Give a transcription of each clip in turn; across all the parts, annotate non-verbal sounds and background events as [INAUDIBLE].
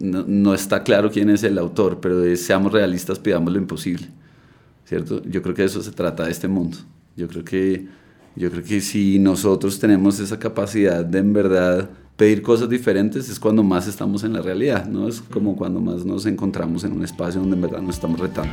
no, está claro quién es el autor, pero seamos realistas, pidamos lo imposible, ¿cierto? Yo creo que de eso se trata de este mundo. Yo creo que, yo creo que si nosotros tenemos esa capacidad de en verdad pedir cosas diferentes es cuando más estamos en la realidad, ¿no? Es como cuando más nos encontramos en un espacio donde en verdad nos estamos retando.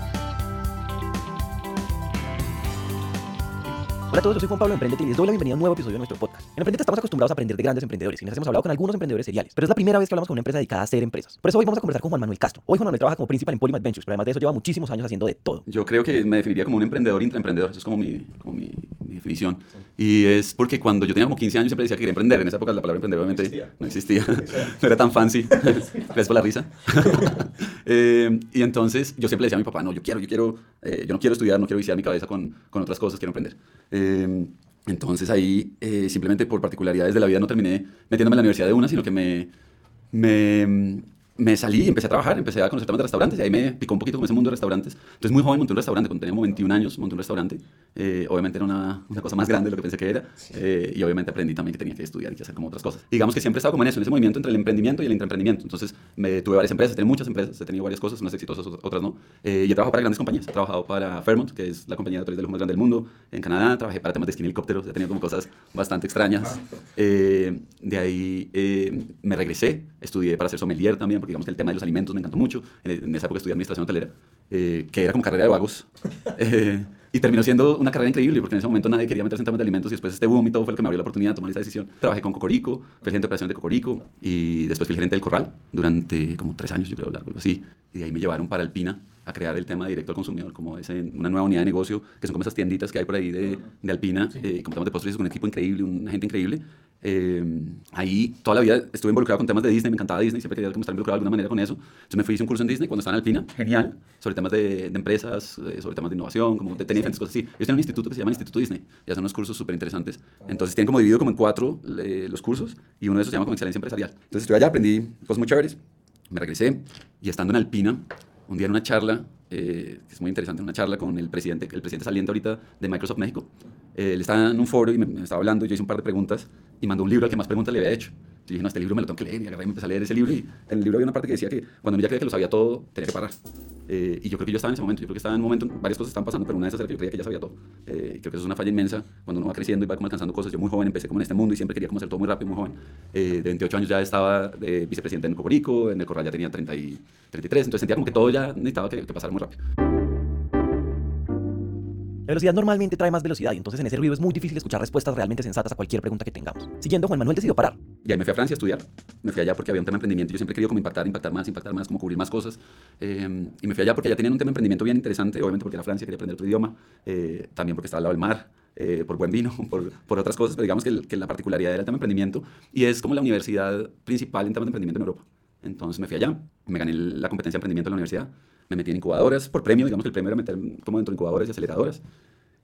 Hola a todos, yo soy Juan Pablo Emprendete y les doy la bienvenida a un nuevo episodio de nuestro podcast. En Emprendete estamos acostumbrados a aprender de grandes emprendedores y nos hemos hablado con algunos emprendedores seriales, pero es la primera vez que hablamos con una empresa dedicada a hacer empresas. Por eso hoy vamos a conversar con Juan Manuel Castro. Hoy Juan Manuel trabaja como principal en Polymath Ventures, pero además de eso lleva muchísimos años haciendo de todo. Yo creo que me definiría como un emprendedor intraemprendedor, eso es como mi, como mi, definición. Y es porque cuando yo tenía como 15 años siempre decía que quería emprender, en esa época la palabra emprendedor obviamente no existía, no [LAUGHS] era tan fancy, [LAUGHS] gracias por la risa. [LAUGHS] Eh, y entonces yo siempre decía a mi papá, no, yo quiero, yo quiero, eh, yo no quiero estudiar, no quiero viciar mi cabeza con, con otras cosas, quiero emprender. Eh, entonces ahí, eh, simplemente por particularidades de la vida, no terminé metiéndome en la universidad de una, sino que me, me salí y empecé a trabajar, empecé a conocer temas de restaurantes y ahí me picó un poquito con ese mundo de restaurantes. Entonces muy joven monté un restaurante, cuando tenía 21 años monté un restaurante. Eh, obviamente era una, una, cosa más grande de lo que pensé que era eh, y obviamente aprendí también que tenía que estudiar y que hacer como otras cosas. digamos que siempre he estado como en eso, en ese movimiento entre el emprendimiento y el intraemprendimiento. Entonces me, tuve varias empresas, tenía muchas empresas, he tenido varias cosas, unas exitosas, otras no. Eh, y he trabajado para grandes compañías, he trabajado para Fairmont, que es la compañía de turismo más grande del mundo, en Canadá, trabajé para temas de esquí helicópteros, he tenido como cosas bastante extrañas. de ahí me regresé, estudié para ser sommelier también, porque digamos que el tema de los alimentos me encantó mucho. En, esa época estudié administración hotelera, eh, que era como carrera de vagos. [LAUGHS] Eh, y terminó siendo una carrera increíble, porque en ese momento nadie quería meterse en temas de alimentos y después este boom y todo fue lo que me abrió la oportunidad de tomar esa decisión. Trabajé con Cocorico, fui gerente de operación de Cocorico y después fui gerente del Corral durante como tres años, yo creo, algo así. Y de ahí me llevaron para Alpina a crear el tema directo al consumidor, como es una nueva unidad de negocio, que son como esas tienditas que hay por ahí de, de Alpina, eh, como temas de postres, con un equipo increíble, una gente increíble, eh, ahí toda la vida estuve involucrado con temas de Disney, me encantaba Disney, siempre quería estar involucrado de alguna manera con eso. Entonces me fui a hice un curso en Disney cuando estaba en Alpina, genial, sobre temas de, empresas, eh, sobre temas de innovación, como tenía diferentes cosas así. Ellos tienen un instituto que se llama Instituto Disney y hacen unos cursos súper interesantes. Entonces tienen como dividido como en cuatro eh, los cursos y uno de esos se llama como excelencia empresarial. Entonces estuve allá, aprendí cosas muy chéveres, me regresé y estando en Alpina, un día en una charla, que es muy interesante, una charla con el presidente, el presidente saliente ahorita de Microsoft México, él estaba en un foro y me, estaba hablando, y yo hice un par de preguntas y mandó un libro al que más preguntas le había hecho. Y dije, no, este libro me lo tengo que leer y agarré y empecé a leer ese libro y en el libro había una parte que decía que cuando yo ya creía que lo sabía todo, tenía que parar. Eh, y yo creo que yo estaba en ese momento, yo creo que estaba en un momento, varias cosas estaban pasando, pero una de esas era que yo creía que ya sabía todo. Eh, creo que eso es una falla inmensa cuando uno va creciendo y va como alcanzando cosas. Yo muy joven empecé como en este mundo y siempre quería como hacer todo muy rápido, muy joven. Eh, de 28 años ya estaba de vicepresidente en Cocorico, en el Corral ya tenía 30 y 33, entonces sentía como que todo ya necesitaba que, que pasara muy rápido. Velocidad normalmente trae más velocidad y entonces en ese ruido es muy difícil escuchar respuestas realmente sensatas a cualquier pregunta que tengamos. Siguiendo, Juan Manuel decidió parar. Y ahí me fui a Francia a estudiar. Me fui allá porque había un tema de emprendimiento. Yo siempre he querido como impactar, impactar más, impactar más, como cubrir más cosas. Eh, y me fui allá porque allá tenían un tema de emprendimiento bien interesante, obviamente porque era Francia, quería aprender otro idioma, eh, también porque estaba al lado del mar. Eh, por buen vino, [LAUGHS] por, por, otras cosas, pero digamos que, que, la particularidad era el tema de emprendimiento y es como la universidad principal en temas de emprendimiento en Europa. Entonces me fui allá, me gané la competencia de emprendimiento en la universidad, me metí en incubadoras por premio, digamos que el premio era meter como dentro de incubadoras y aceleradoras.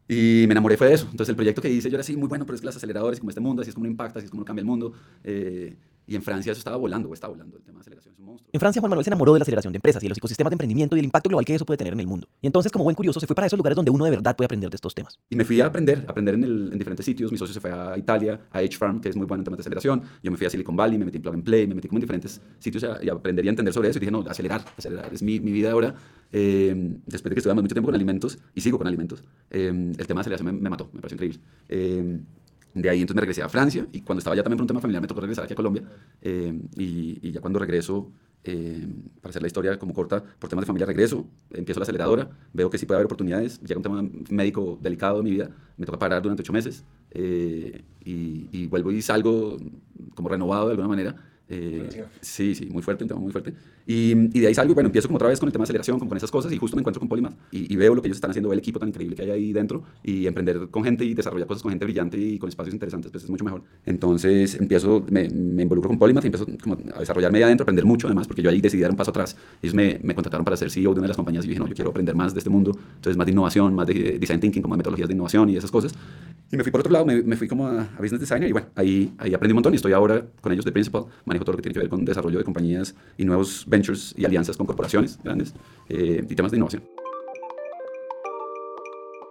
Y me enamoré fue de eso. Entonces el proyecto que hice yo era así, muy bueno, pero es que las aceleradoras, como este mundo, así es como uno impacta, así es como uno cambia el mundo. Eh, y en Francia eso estaba volando, o estaba volando, el tema de aceleración es un monstruo. En Francia Juan Manuel se enamoró de la aceleración de empresas y de los ecosistemas de emprendimiento y el impacto global que eso puede tener en el mundo. Y entonces, como buen curioso, se fue para esos lugares donde uno de verdad puede aprender de estos temas. Y me fui a aprender, a aprender en, el, en diferentes sitios. Mi socio se fue a Italia, a H-Farm, que es muy bueno en temas de aceleración. Yo me fui a Silicon Valley, me metí en Plug and Play, me metí como en diferentes sitios a, y aprender y a entender sobre eso. Y dije, no, acelerar, acelerar, es mi, mi vida ahora. Eh, después de que estuve mucho tiempo con alimentos, y sigo con alimentos, eh, el tema de aceleración me, me mató, me pareció increíble. Eh, de ahí entonces me regresé a Francia y cuando estaba ya también por un tema familiar me tocó regresar aquí a Colombia eh, y, y, ya cuando regreso, eh, para hacer la historia como corta, por temas de familia regreso, empiezo la aceleradora, veo que sí puede haber oportunidades, llega un tema médico delicado en mi vida, me toca parar durante ocho meses eh, y, y, vuelvo y salgo como renovado de alguna manera sí, sí, muy fuerte, un tema muy fuerte. Y, y, de ahí salgo bueno, empiezo como otra vez con el tema de aceleración, como con esas cosas y justo me encuentro con Polymath y, y, veo lo que ellos están haciendo, el equipo tan increíble que hay ahí dentro y emprender con gente y desarrollar cosas con gente brillante y con espacios interesantes, pues es mucho mejor. Entonces empiezo, me, me involucro con Polymath y empiezo como a desarrollarme ahí adentro, aprender mucho además, porque yo ahí decidí dar un paso atrás. Ellos me, me contrataron para ser CEO de una de las compañías y dije, no, yo quiero aprender más de este mundo, entonces más de innovación, más de design thinking, como de metodologías de innovación y esas cosas. Y me fui por otro lado, me, me fui como a, a, business designer y bueno, ahí, ahí aprendí un montón y estoy ahora con ellos de principal, manejo todo lo que tiene que ver con desarrollo de compañías y nuevos ventures y alianzas con corporaciones grandes eh, y temas de innovación.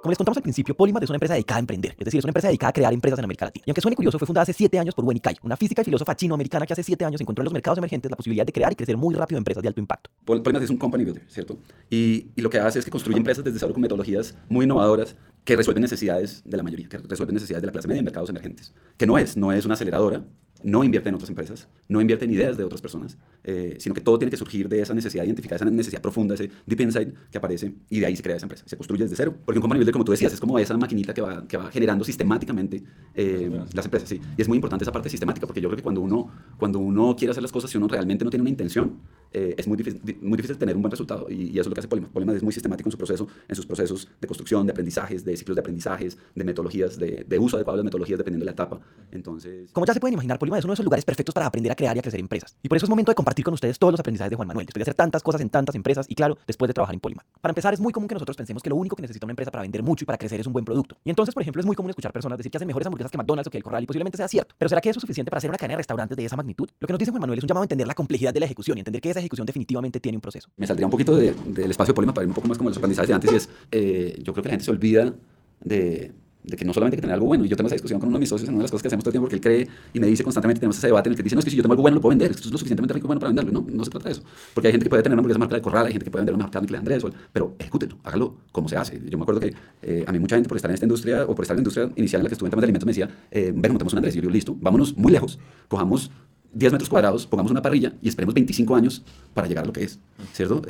Como les contamos al principio, Polymath es una empresa dedicada a emprender, es decir, es una empresa dedicada a crear empresas en América Latina. Y aunque suene curioso, fue fundada hace 7 años por Weni Kai, una física y filósofa chino-americana que hace 7 años encontró en los mercados emergentes la posibilidad de crear y crecer muy rápido empresas de alto impacto. Polymath es un company builder, ¿cierto? Y, y, lo que hace es que construye empresas desde cero con metodologías muy innovadoras que resuelven necesidades de la mayoría, que resuelven necesidades de la clase media en mercados emergentes. Que no es, no es una aceleradora, no invierte en otras empresas, no invierte en ideas de otras personas, eh, sino que todo tiene que surgir de esa necesidad identificada, esa necesidad profunda, ese deep inside que aparece y de ahí se crea esa empresa, se construye desde cero. Porque un company builder, como tú decías, es como esa maquinita que va, que va generando sistemáticamente eh, las empresas. Sí. Y es muy importante esa parte sistemática, porque yo creo que cuando uno, cuando uno quiere hacer las cosas, si uno realmente no tiene una intención, eh, es muy difícil, muy difícil tener un buen resultado. Y, y eso es lo que hace Polymath. Polymath es muy sistemático en su proceso, en sus procesos de construcción, de aprendizajes, de ciclos de aprendizajes, de metodologías, de, de uso adecuado de las metodologías dependiendo de la etapa. Entonces... Como ya se pueden imaginar, Polymath es uno de esos lugares perfectos para aprender a crear y a crecer empresas. Y por eso es momento de compartir con ustedes todos los aprendizajes de Juan Manuel, después de hacer tantas cosas en tantas empresas y claro, después de trabajar en Polymath. Para empezar, es muy común que nosotros pensemos que lo único que necesita una empresa para vender mucho y para crecer es un buen producto. Y entonces, por ejemplo, es muy común escuchar personas decir que hacen mejores hamburguesas que McDonald's o que el Corral y posiblemente sea cierto. Pero ¿será que eso es suficiente para hacer una cadena de restaurantes de esa magnitud? Lo que nos dice Juan Manuel es un llamado a entender la complejidad de la ejecución y entender que esa ejecución definitivamente tiene un proceso. Me saldría un poquito del de, espacio de Polymath para ir un poco más como los aprendizajes de antes y es, eh, yo creo que la gente se olvida de de que no solamente que tener algo bueno, y yo tengo esa discusión con uno de mis socios en una de las cosas que hacemos todo el tiempo, porque él cree y me dice constantemente, tenemos ese debate en el que dice, no, es que si yo tengo algo bueno lo puedo vender, esto es lo suficientemente rico bueno para venderlo, no, no se trata de eso, porque hay gente que puede tener una hamburguesa marca de corral, hay gente que puede vender una carne que le Andrés, pero ejecútelo, hágalo como se hace. Yo me acuerdo que eh, a mí mucha gente por estar en esta industria, o por estar en la industria inicial en la que estuve en temas de alimentos, me decía, eh, ven, montemos un Andrés, y yo digo, listo, vámonos muy lejos, cojamos 10 metros cuadrados, pongamos una parrilla y esperemos 25 años para llegar a lo que es, ¿cierto?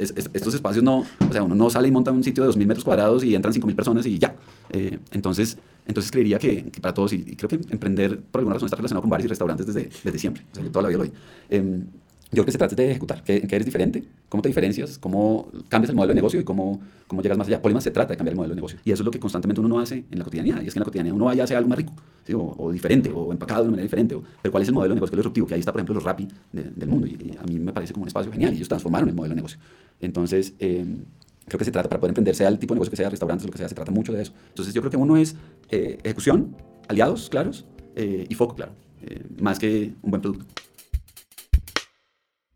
Es, es, estos espacios no, o sea, uno no sale y monta un sitio de 2.000 metros cuadrados y entran 5.000 personas y ya. Eh, entonces, entonces creería que, que, para todos, y, y, creo que emprender por alguna razón está relacionado con bares y restaurantes desde, desde siempre, o sea, yo toda la vida lo doy. Eh, yo creo que se trata de ejecutar, que, que, eres diferente, cómo te diferencias, cómo cambias el modelo de negocio y cómo, cómo llegas más allá. Polymath se trata de cambiar el modelo de negocio. Y eso es lo que constantemente uno no hace en la cotidianidad. Y es que en la cotidianidad uno vaya a hacer algo más rico, ¿sí? o, o, diferente, o empacado de una manera diferente. O, pero ¿cuál es el modelo de negocio que es disruptivo? Que ahí está, por ejemplo, los Rappi de, del mundo. Y, y, a mí me parece como un espacio genial. Y ellos transformaron el modelo de negocio. Entonces, eh, creo que se trata, para poder emprender, sea el tipo de negocio que sea, restaurantes, lo que sea, se trata mucho de eso. Entonces, yo creo que uno es eh, ejecución, aliados claros eh, y foco claro, eh, más que un buen producto.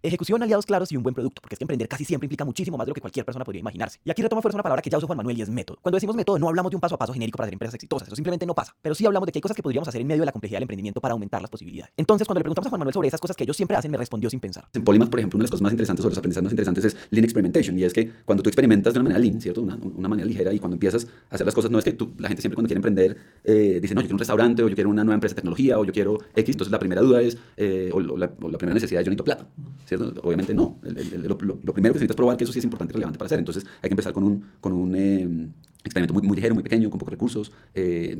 Ejecución, aliados claros y un buen producto, porque es que emprender casi siempre implica muchísimo más de lo que cualquier persona podría imaginarse. Y aquí retoma fuerza una palabra que ya usó Juan Manuel y es método. Cuando decimos método, no hablamos de un paso a paso genérico para hacer empresas exitosas, eso simplemente no pasa. Pero sí hablamos de que hay cosas que podríamos hacer en medio de la complejidad del emprendimiento para aumentar las posibilidades. Entonces, cuando le preguntamos a Juan Manuel sobre esas cosas que ellos siempre hacen, me respondió sin pensar. En Polymath, por ejemplo, una de las cosas más interesantes o los aprendizajes más interesantes es Lean Experimentation, y es que cuando tú experimentas de una manera lean, ¿cierto? Una, una manera ligera, y cuando empiezas a hacer las cosas, no es que tú, la gente siempre cuando quiere emprender, eh, dice, no, yo quiero un restaurante, o yo quiero una nueva empresa de tecnología, o yo quiero X, entonces la primera duda es, eh, o, o, la, primera necesidad es, yo necesito plata, Obviamente no. Lo, primero que necesitas probar que eso sí es importante y relevante para hacer. Entonces hay que empezar con un, eh, experimento muy, muy, ligero, muy pequeño, con pocos recursos, eh,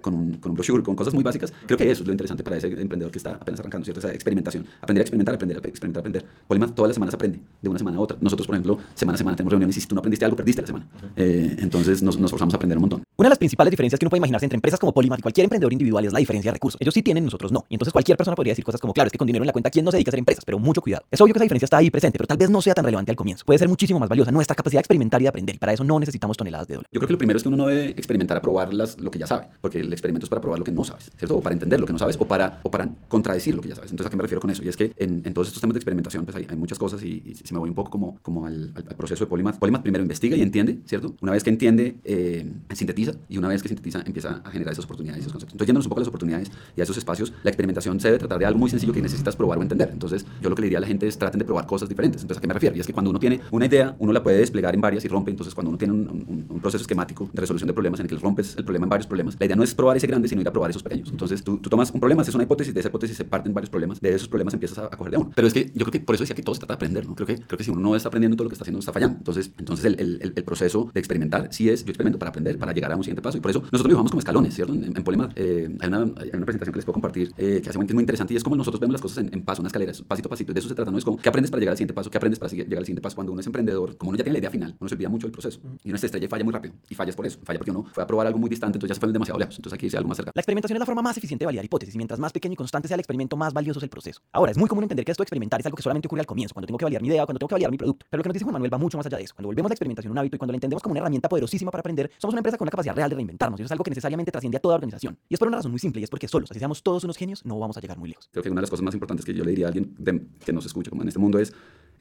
con, un, con un brochure, con cosas muy básicas. Creo que eso es lo interesante para ese emprendedor que está apenas arrancando, ¿cierto? Esa experimentación. Aprender a experimentar, aprender a experimentar, aprender. Polymath todas las semanas aprende, de una semana a otra. Nosotros, por ejemplo, semana a semana tenemos reuniones y si tú no aprendiste algo, perdiste la semana. Eh, entonces nos, nos forzamos a aprender un montón. Una de las principales diferencias que uno puede imaginarse entre empresas como Polymath y cualquier emprendedor individual es la diferencia de recursos. Ellos sí tienen, nosotros no. Y entonces cualquier persona podría decir cosas como, claro, es que con dinero en la cuenta, ¿quién no se dedica a hacer empresas? Pero mucho cuidado. Es obvio que esa diferencia está ahí presente, pero tal vez no sea tan relevante al comienzo. Puede ser muchísimo más valiosa nuestra capacidad de experimentar y de aprender. Y para eso no necesitamos toneladas de dólares. Yo creo que lo primero es que uno no debe experimentar a probar las, lo que ya sabe, porque el experimento es para probar lo que no sabes, ¿cierto? O para entender lo que no sabes o para, o para contradecir lo que ya sabes. Entonces, ¿a qué me refiero con eso? Y es que en, todos estos temas de experimentación, pues hay, muchas cosas y, y, si me voy un poco como, como al, proceso de Polymath, Polymath primero investiga y entiende, ¿cierto? Una vez que entiende, eh, sintetiza y una vez que sintetiza, empieza a generar esas oportunidades, esos conceptos. Entonces, yéndonos un poco a las oportunidades y a esos espacios, la experimentación se debe tratar de algo muy sencillo que necesitas probar o entender. Entonces, yo lo que le diría a la gente es traten de probar cosas diferentes. Entonces, ¿a qué me refiero? Y es que cuando uno tiene una idea, uno la puede desplegar en varias y rompe. Entonces, cuando uno tiene un, un, un proceso esquemático de resolución de problemas en el que rompes el problema en varios problemas. La idea no es probar ese grande, sino ir a probar esos pequeños. Entonces tú, tú tomas un problema, haces una hipótesis, de esa hipótesis se parten varios problemas, de esos problemas empiezas a, a coger de uno. Pero es que yo creo que por eso decía que todo se trata de aprender, ¿no? Creo que, creo que si uno no está aprendiendo todo lo que está haciendo, está fallando. Entonces, entonces el, el, el proceso de experimentar sí es, yo experimento para aprender, para llegar a un siguiente paso. Y por eso nosotros lo dibujamos como escalones, ¿cierto? En, en eh, hay, una, hay una presentación que les puedo compartir eh, que hace es muy interesante y es como nosotros vemos las cosas en, en paso, una escalera, pasito a pasito. De eso se trata, ¿no? Es como qué aprendes para llegar al siguiente paso, qué aprendes para llegar al siguiente paso. Cuando uno es emprendedor, como uno ya tiene la idea final, uno se olvida mucho del proceso. Y uno se estrella y falla muy rápido. Y fallas por eso. Falla porque uno fue a probar algo muy distante, entonces ya se fue demasiado lejos. Entonces aquí dice algo más cerca. La experimentación es la forma más eficiente de validar hipótesis y mientras más pequeño y constante sea el experimento, más valioso es el proceso. Ahora, es muy común entender que esto de experimentar es algo que solamente ocurre al comienzo, cuando tengo que validar mi idea cuando tengo que validar mi producto. Pero lo que nos dice Juan Manuel va mucho más allá de eso. Cuando volvemos la experimentación un hábito y cuando la entendemos como una herramienta poderosísima para aprender, somos una empresa con una capacidad real de reinventarnos. Y eso es algo que necesariamente trasciende a toda organización. Y es por una razón muy simple y es porque solos, así seamos todos unos genios, no vamos a llegar muy lejos. Creo que una de las cosas más importantes que yo le diría a alguien de, que nos escucha como en este mundo es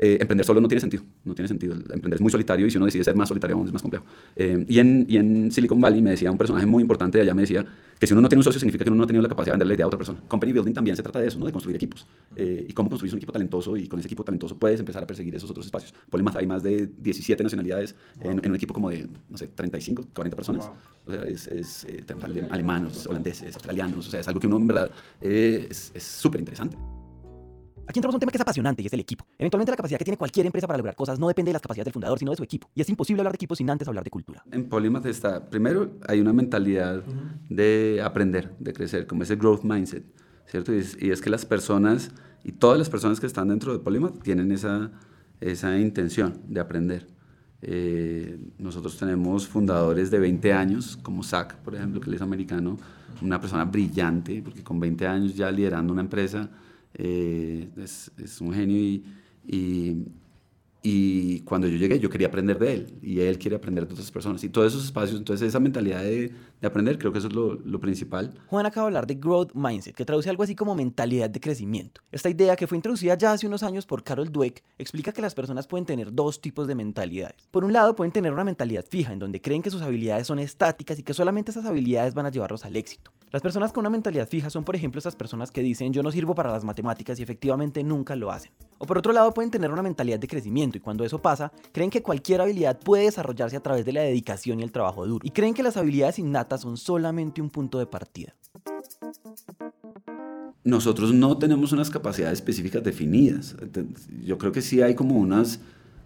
eh, emprender solo no tiene sentido, no tiene sentido. Emprender es muy solitario y si uno decide ser más solitario aún es más complejo. Eh, y, en, y en Silicon Valley me decía un personaje muy importante de allá, me decía que si uno no tiene un socio significa que uno no ha tenido la capacidad de vender la idea a otra persona. Company building también se trata de eso, ¿no? de construir equipos. Eh, y cómo construir un equipo talentoso y con ese equipo talentoso puedes empezar a perseguir esos otros espacios. Polymath hay más de 17 nacionalidades wow. en, en, un equipo como de, no sé, 35, 40 personas. Wow. O sea, es, es eh, alemanes, holandeses, australianos, o sea, es algo que uno en verdad eh, es súper interesante. Aquí entramos a un tema que es apasionante y es el equipo. Eventualmente la capacidad que tiene cualquier empresa para lograr cosas no depende de las capacidades del fundador, sino de su equipo. Y es imposible hablar de equipo sin antes hablar de cultura. En Polymath está, primero, hay una mentalidad uh -huh. de aprender, de crecer, como ese growth mindset, ¿cierto? Y es, y es, que las personas, y todas las personas que están dentro de Polymath tienen esa, esa intención de aprender. Eh, nosotros tenemos fundadores de 20 años, como Zach, por ejemplo, que él es americano, una persona brillante, porque con 20 años ya liderando una empresa, eh, es, es, un genio y, y, y, cuando yo llegué yo quería aprender de él y él quiere aprender de otras personas. Y todos esos espacios, entonces esa mentalidad de, de aprender creo que eso es lo, principal. Juan acaba de hablar de growth mindset, que traduce algo así como mentalidad de crecimiento. Esta idea que fue introducida ya hace unos años por Carol Dweck explica que las personas pueden tener dos tipos de mentalidades. Por un lado pueden tener una mentalidad fija en donde creen que sus habilidades son estáticas y que solamente esas habilidades van a llevarlos al éxito. Las personas con una mentalidad fija son, por ejemplo, esas personas que dicen yo no sirvo para las matemáticas y efectivamente nunca lo hacen. O por otro lado, pueden tener una mentalidad de crecimiento y cuando eso pasa, creen que cualquier habilidad puede desarrollarse a través de la dedicación y el trabajo duro. Y creen que las habilidades innatas son solamente un punto de partida. Nosotros no tenemos unas capacidades específicas definidas. Yo creo que sí hay como unas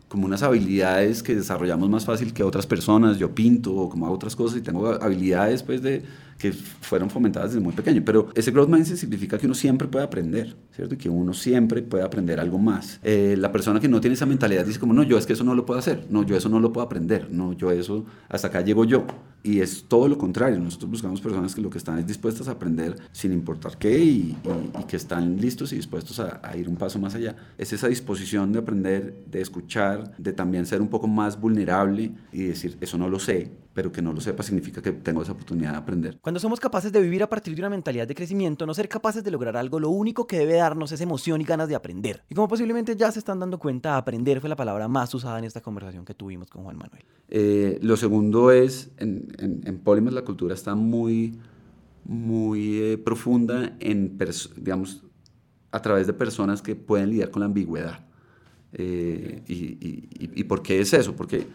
como unas habilidades que desarrollamos más fácil que otras personas. Yo pinto o como hago otras cosas y tengo habilidades pues de que fueron fomentadas desde muy pequeño. Pero ese growth mindset significa que uno siempre puede aprender, ¿cierto? Y que uno siempre puede aprender algo más. Eh, la persona que no tiene esa mentalidad dice como, no, yo es que eso no lo puedo hacer, no, yo eso no lo puedo aprender, no, yo eso, hasta acá llego yo. Y es todo lo contrario, nosotros buscamos personas que lo que están es dispuestas a aprender sin importar qué y, y, y que están listos y dispuestos a, a, ir un paso más allá. Es esa disposición de aprender, de escuchar, de también ser un poco más vulnerable y decir, eso no lo sé, pero que no lo sepa significa que tengo esa oportunidad de aprender. Cuando somos capaces de vivir a partir de una mentalidad de crecimiento, no ser capaces de lograr algo, lo único que debe darnos es emoción y ganas de aprender. Y como posiblemente ya se están dando cuenta, aprender fue la palabra más usada en esta conversación que tuvimos con Juan Manuel. Eh, lo segundo es, en, en, en Polymath la cultura está muy, muy eh, profunda en, digamos, a través de personas que pueden lidiar con la ambigüedad. Eh, y, y, y, ¿por qué es eso? Porque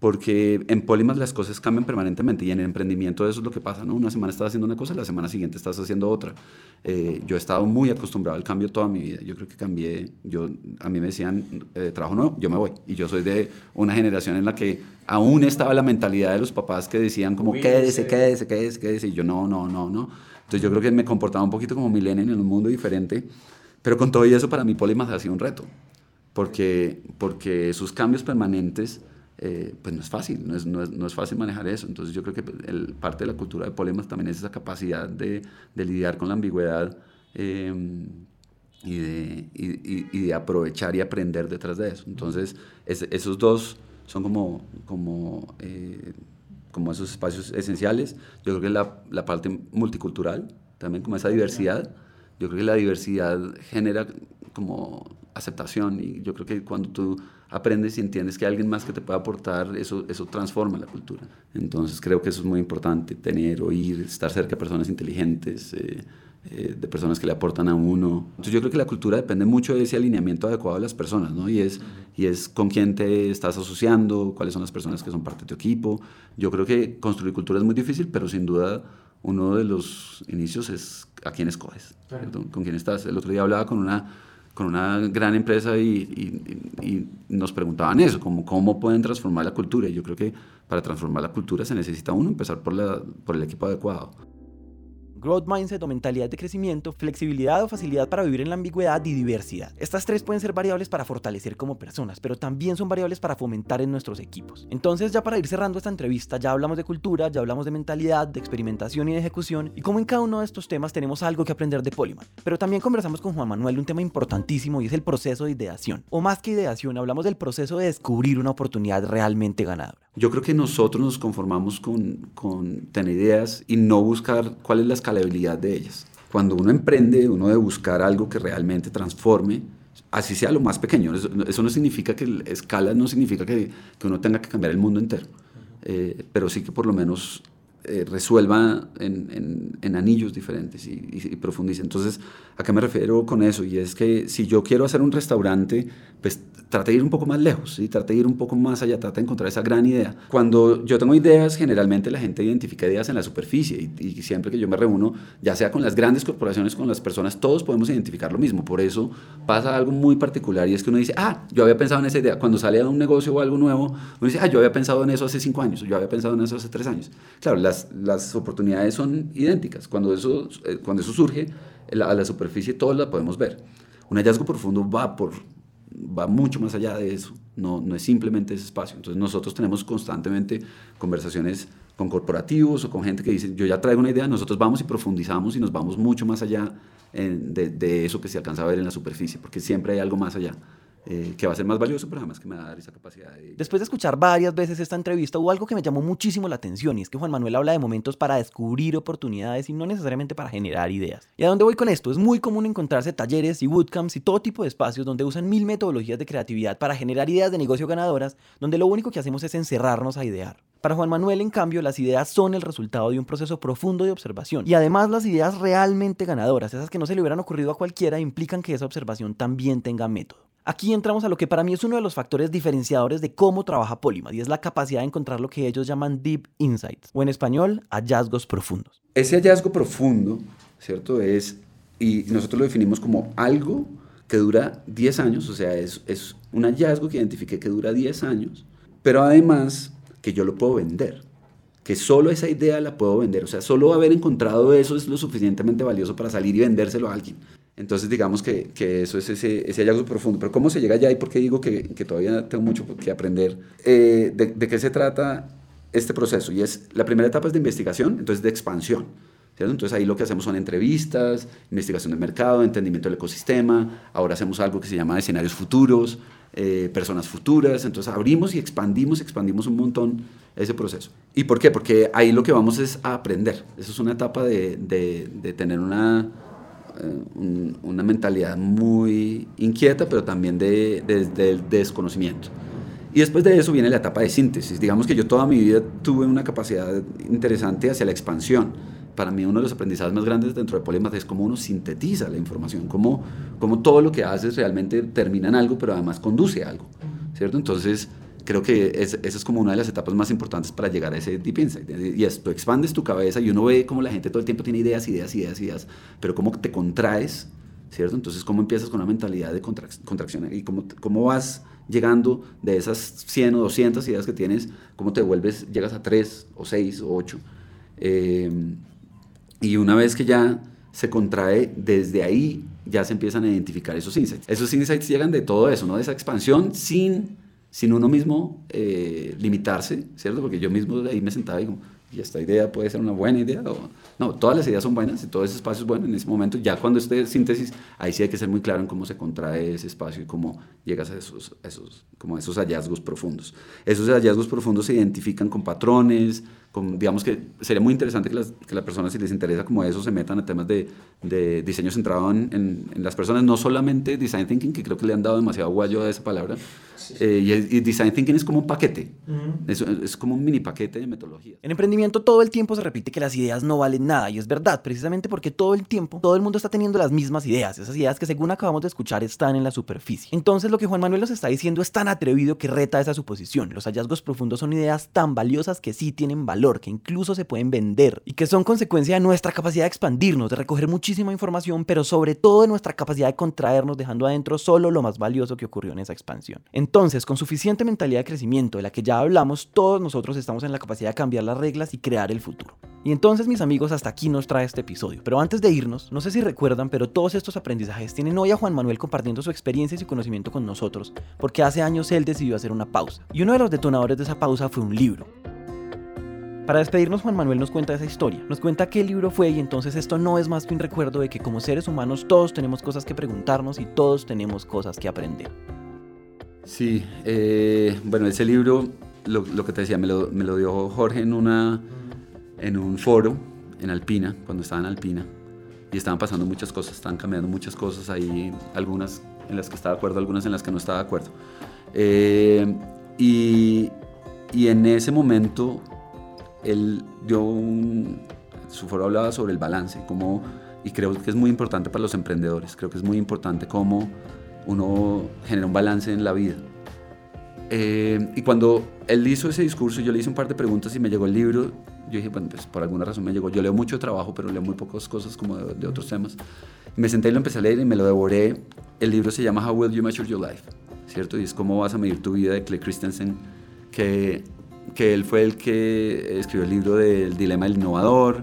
porque en Polymath las cosas cambian permanentemente y en el emprendimiento eso es lo que pasa, ¿no? Una semana estás haciendo una cosa, la semana siguiente estás haciendo otra. Eh, yo he estado muy acostumbrado al cambio toda mi vida, yo creo que cambié, yo, a mí me decían, eh, trabajo nuevo, yo me voy. Y yo soy de una generación en la que aún estaba la mentalidad de los papás que decían como, quédese, quédese, quédese, quédese, y yo no, no, no, no. Entonces yo creo que me comportaba un poquito como millennial en un mundo diferente, pero con todo y eso para mí Polymath ha sido un reto, porque, porque esos cambios permanentes eh, pues no es fácil, no es, no, es, no es, fácil manejar eso. Entonces yo creo que parte de la cultura de Polemas también es esa capacidad de, lidiar con la ambigüedad eh, y, de, y, de, aprovechar y aprender detrás de eso. Entonces es, esos dos son como, como, eh, como esos espacios esenciales. Yo creo que la, la parte multicultural, también como esa diversidad, yo creo que la diversidad genera como aceptación y yo creo que cuando tú aprendes y entiendes que hay alguien más que te puede aportar, eso, eso transforma la cultura. Entonces creo que eso es muy importante, tener, oír, estar cerca de personas inteligentes, eh, eh, de personas que le aportan a uno. Entonces yo creo que la cultura depende mucho de ese alineamiento adecuado de las personas, ¿no? Y es, y es con quién te estás asociando, cuáles son las personas que son parte de tu equipo. Yo creo que construir cultura es muy difícil, pero sin duda uno de los inicios es a quién escoges, con quién estás. El otro día hablaba con una, con una gran empresa y, y, nos preguntaban eso, como cómo pueden transformar la cultura. Y yo creo que para transformar la cultura se necesita uno empezar por, la, por el equipo adecuado growth mindset o mentalidad de crecimiento, flexibilidad o facilidad para vivir en la ambigüedad y diversidad. Estas tres pueden ser variables para fortalecer como personas, pero también son variables para fomentar en nuestros equipos. Entonces, ya para ir cerrando esta entrevista, ya hablamos de cultura, ya hablamos de mentalidad, de experimentación y de ejecución, y como en cada uno de estos temas tenemos algo que aprender de Polymath. Pero también conversamos con Juan Manuel un tema importantísimo y es el proceso de ideación. O más que ideación, hablamos del proceso de descubrir una oportunidad realmente ganadora. Yo creo que nosotros nos conformamos con, con tener ideas y no buscar cuál es la escalabilidad de ellas. Cuando uno emprende, uno debe buscar algo que realmente transforme, así sea lo más pequeño. Eso, no significa que escala, no significa que, que, uno tenga que cambiar el mundo entero, eh, pero sí que por lo menos eh, resuelva en, en, anillos diferentes y, y, profundice. Entonces, ¿a qué me refiero con eso? Y es que si yo quiero hacer un restaurante, pues trate de ir un poco más lejos, ¿sí? trate de ir un poco más allá, trate de encontrar esa gran idea. Cuando yo tengo ideas, generalmente la gente identifica ideas en la superficie y, y, siempre que yo me reúno, ya sea con las grandes corporaciones, con las personas, todos podemos identificar lo mismo. Por eso pasa algo muy particular y es que uno dice, ah, yo había pensado en esa idea. Cuando sale a un negocio o algo nuevo, uno dice, ah, yo había pensado en eso hace cinco años, yo había pensado en eso hace tres años. Claro, las, oportunidades son idénticas. Cuando eso, eh, cuando eso surge, a la superficie todos la podemos ver. Un hallazgo profundo va por va mucho más allá de eso, no, no es simplemente ese espacio. Entonces nosotros tenemos constantemente conversaciones con corporativos o con gente que dice, yo ya traigo una idea, nosotros vamos y profundizamos y nos vamos mucho más allá de, de, eso que se alcanza a ver en la superficie, porque siempre hay algo más allá. Eh, que va a ser más valioso, pero además que me va a dar esa capacidad de... Después de escuchar varias veces esta entrevista, hubo algo que me llamó muchísimo la atención y es que Juan Manuel habla de momentos para descubrir oportunidades y no necesariamente para generar ideas. ¿Y a dónde voy con esto? Es muy común encontrarse talleres y bootcamps y todo tipo de espacios donde usan mil metodologías de creatividad para generar ideas de negocio ganadoras, donde lo único que hacemos es encerrarnos a idear. Para Juan Manuel, en cambio, las ideas son el resultado de un proceso profundo de observación. Y además las ideas realmente ganadoras, esas que no se le hubieran ocurrido a cualquiera, implican que esa observación también tenga método. Aquí entramos a lo que para mí es uno de los factores diferenciadores de cómo trabaja Polymath y es la capacidad de encontrar lo que ellos llaman deep insights o en español hallazgos profundos. Ese hallazgo profundo, ¿cierto? Es, y nosotros lo definimos como algo que dura 10 años, o sea, es, es un hallazgo que identifique que dura 10 años, pero además que yo lo puedo vender, que solo esa idea la puedo vender, o sea, solo haber encontrado eso es lo suficientemente valioso para salir y vendérselo a alguien. Entonces, digamos que, que, eso es ese, ese hallazgo profundo. Pero ¿cómo se llega allá y por qué digo que, que todavía tengo mucho que aprender? Eh, de, de, qué se trata este proceso? Y es, la primera etapa es de investigación, entonces de expansión. Entonces ahí lo que hacemos son entrevistas, investigación del mercado, entendimiento del ecosistema. Ahora hacemos algo que se llama escenarios futuros, eh, personas futuras. Entonces abrimos y expandimos, expandimos un montón ese proceso. ¿Y por qué? Porque ahí lo que vamos es a aprender. Eso es una etapa de, de, de tener una eh, una mentalidad muy inquieta, pero también de, del desconocimiento. Y después de eso viene la etapa de síntesis. Digamos que yo toda mi vida tuve una capacidad interesante hacia la expansión. Para mí uno de los aprendizajes más grandes dentro de Polymath es cómo uno sintetiza la información, cómo, cómo todo lo que haces realmente termina en algo, pero además conduce a algo. ¿cierto? Entonces, creo que esa es como una de las etapas más importantes para llegar a ese deep insight. Y es, tú expandes tu cabeza y uno ve cómo la gente todo el tiempo tiene ideas, ideas, ideas, ideas, pero cómo te contraes, ¿cierto? Entonces, ¿cómo empiezas con una mentalidad de contracción y cómo, cómo vas llegando de esas 100 o 200 ideas que tienes, cómo te vuelves, llegas a 3 o 6 o 8. Em, y una vez que ya se contrae, desde ahí ya se empiezan a identificar esos insights. Esos insights llegan de todo eso, ¿no? De esa expansión sin sin uno mismo eh, limitarse, ¿cierto? Porque yo mismo ahí me sentaba y como, y esta idea puede ser una buena idea. No, todas las ideas son buenas y todo ese espacio es bueno en ese momento. Ya cuando esté síntesis, ahí sí hay que ser muy claro en cómo se contrae ese espacio y cómo llegas a esos, esos, como esos hallazgos profundos. Esos hallazgos profundos se identifican con patrones, digamos que sería muy interesante que las, que las, personas, si les interesa como eso, se metan a temas de, de diseño centrado en, en, las personas, no solamente design thinking, que creo que le han dado demasiado guayo a esa palabra, eh, y, design thinking es como un paquete, es, es, como un mini paquete de metodología. En emprendimiento todo el tiempo se repite que las ideas no valen nada, y es verdad, precisamente porque todo el tiempo todo el mundo está teniendo las mismas ideas, esas ideas que según acabamos de escuchar están en la superficie. Entonces lo que Juan Manuel nos está diciendo es tan atrevido que reta esa suposición. Los hallazgos profundos son ideas tan valiosas que sí tienen valor que incluso se pueden vender y que son consecuencia de nuestra capacidad de expandirnos, de recoger muchísima información, pero sobre todo de nuestra capacidad de contraernos dejando adentro solo lo más valioso que ocurrió en esa expansión. Entonces, con suficiente mentalidad de crecimiento de la que ya hablamos, todos nosotros estamos en la capacidad de cambiar las reglas y crear el futuro. Y entonces, mis amigos, hasta aquí nos trae este episodio. Pero antes de irnos, no sé si recuerdan, pero todos estos aprendizajes tienen hoy a Juan Manuel compartiendo su experiencia y su conocimiento con nosotros, porque hace años él decidió hacer una pausa. Y uno de los detonadores de esa pausa fue un libro. Para despedirnos, Juan Manuel nos cuenta esa historia. Nos cuenta qué libro fue y entonces esto no es más que un recuerdo de que como seres humanos todos tenemos cosas que preguntarnos y todos tenemos cosas que aprender. Sí, eh, bueno, ese libro, lo, que te decía, me lo, dio Jorge en, una, en un foro en Alpina, cuando estaba en Alpina, y estaban pasando muchas cosas, estaban cambiando muchas cosas ahí, algunas en las que estaba de acuerdo, algunas en las que no estaba de acuerdo. Eh, y, y en ese momento él dio un, su foro hablaba sobre el balance, como, y creo que es muy importante para los emprendedores, creo que es muy importante cómo uno genera un balance en la vida. Eh, y cuando él hizo ese discurso, yo le hice un par de preguntas y me llegó el libro, yo dije, bueno, pues por alguna razón me llegó, yo leo mucho trabajo, pero leo muy pocas cosas como de, otros temas. Y me senté y lo empecé a leer y me lo devoré. El libro se llama How Will You Measure Your Life, ¿cierto? Y es cómo vas a medir tu vida de Clay Christensen, que que él fue el que escribió el libro del dilema del innovador.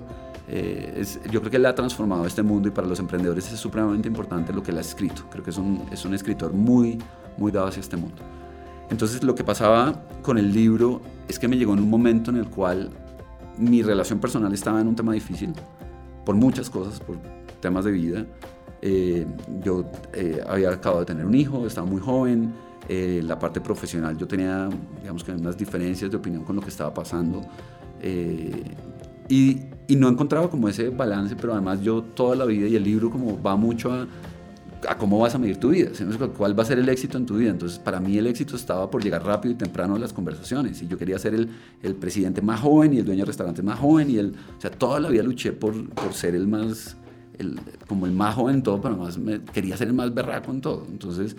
Eh, yo creo que él ha transformado este mundo y para los emprendedores es supremamente importante lo que él ha escrito. Creo que es un, es un escritor muy, muy dado hacia este mundo. Entonces lo que pasaba con el libro es que me llegó en un momento en el cual mi relación personal estaba en un tema difícil, por muchas cosas, por temas de vida. Eh, yo eh, había acabado de tener un hijo, estaba muy joven, eh, la parte profesional yo tenía, digamos que unas diferencias de opinión con lo que estaba pasando. Eh, y, y, no encontraba como ese balance, pero además yo toda la vida y el libro como va mucho a, a cómo vas a medir tu vida, cuál va a ser el éxito en tu vida. Entonces para mí el éxito estaba por llegar rápido y temprano a las conversaciones. Y yo quería ser el, el presidente más joven y el dueño de restaurantes más joven. Y el, o sea, toda la vida luché por, por ser el más como el más joven en todo, pero además me, quería ser el más berraco en todo. Entonces,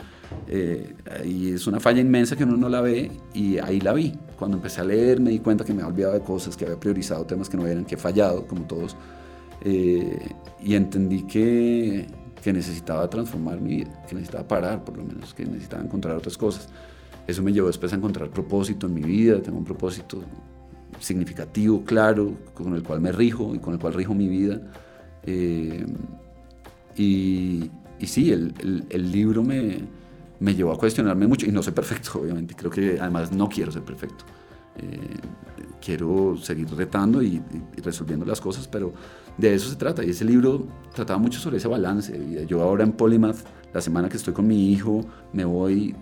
eh, ahí es una falla inmensa que uno no la ve y ahí la vi. Cuando empecé a leer me di cuenta que me había olvidado de cosas, que había priorizado temas que no eran, que he fallado, como todos. Eh, y entendí que, que necesitaba transformar mi vida, que necesitaba parar por lo menos, que necesitaba encontrar otras cosas. Eso me llevó después a encontrar propósito en mi vida, tengo un propósito significativo, claro, con el cual me rijo y con el cual rijo mi vida. Eh, y, y, sí, el, el, libro me, me, llevó a cuestionarme mucho, y no soy perfecto, [LAUGHS] obviamente, creo que además no quiero ser perfecto. Eh, quiero seguir retando y, resolviendo las cosas, pero de eso se trata. Y ese libro trataba mucho sobre ese balance. Yo ahora en Polymath, la semana que estoy con mi hijo, me voy,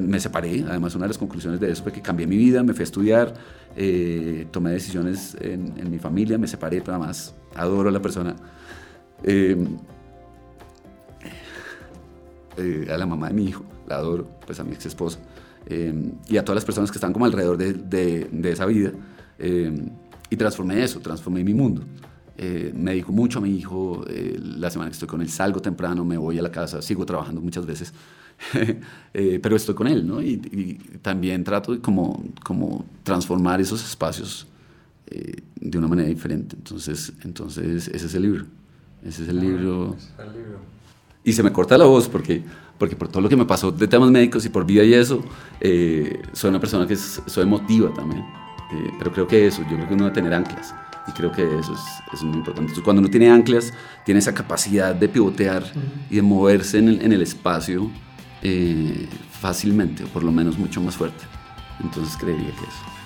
me separé. Además, una de las conclusiones de eso fue que cambié mi vida, me fui a estudiar, eh, tomé decisiones en, en, mi familia, me separé, pero además adoro a la persona Em, eh, a la mamá de mi hijo, la adoro, pues a mi ex esposa, em, y a todas las personas que están como alrededor de, de, esa vida. Em, y transformé eso, transformé mi mundo. Eh, me dedico mucho a mi hijo, eh, la semana que estoy con él salgo temprano, me voy a la casa, sigo trabajando muchas veces, [LAUGHS] pero estoy con él, ¿no? Y, y, también trato de como, como transformar esos espacios de una manera diferente. Entonces, entonces ese es el libro. Ese es el libro. Y se me corta la voz porque, porque por todo lo que me pasó de temas médicos y por vida y eso, eh, soy una persona que soy emotiva también. Eh, pero creo que eso, yo creo que uno debe tener anclas. Y creo que eso es, es muy importante. Entonces, cuando uno tiene anclas, tiene esa capacidad de pivotear y de moverse en el, en el espacio eh, fácilmente, o por lo menos mucho más fuerte. Entonces creería que eso.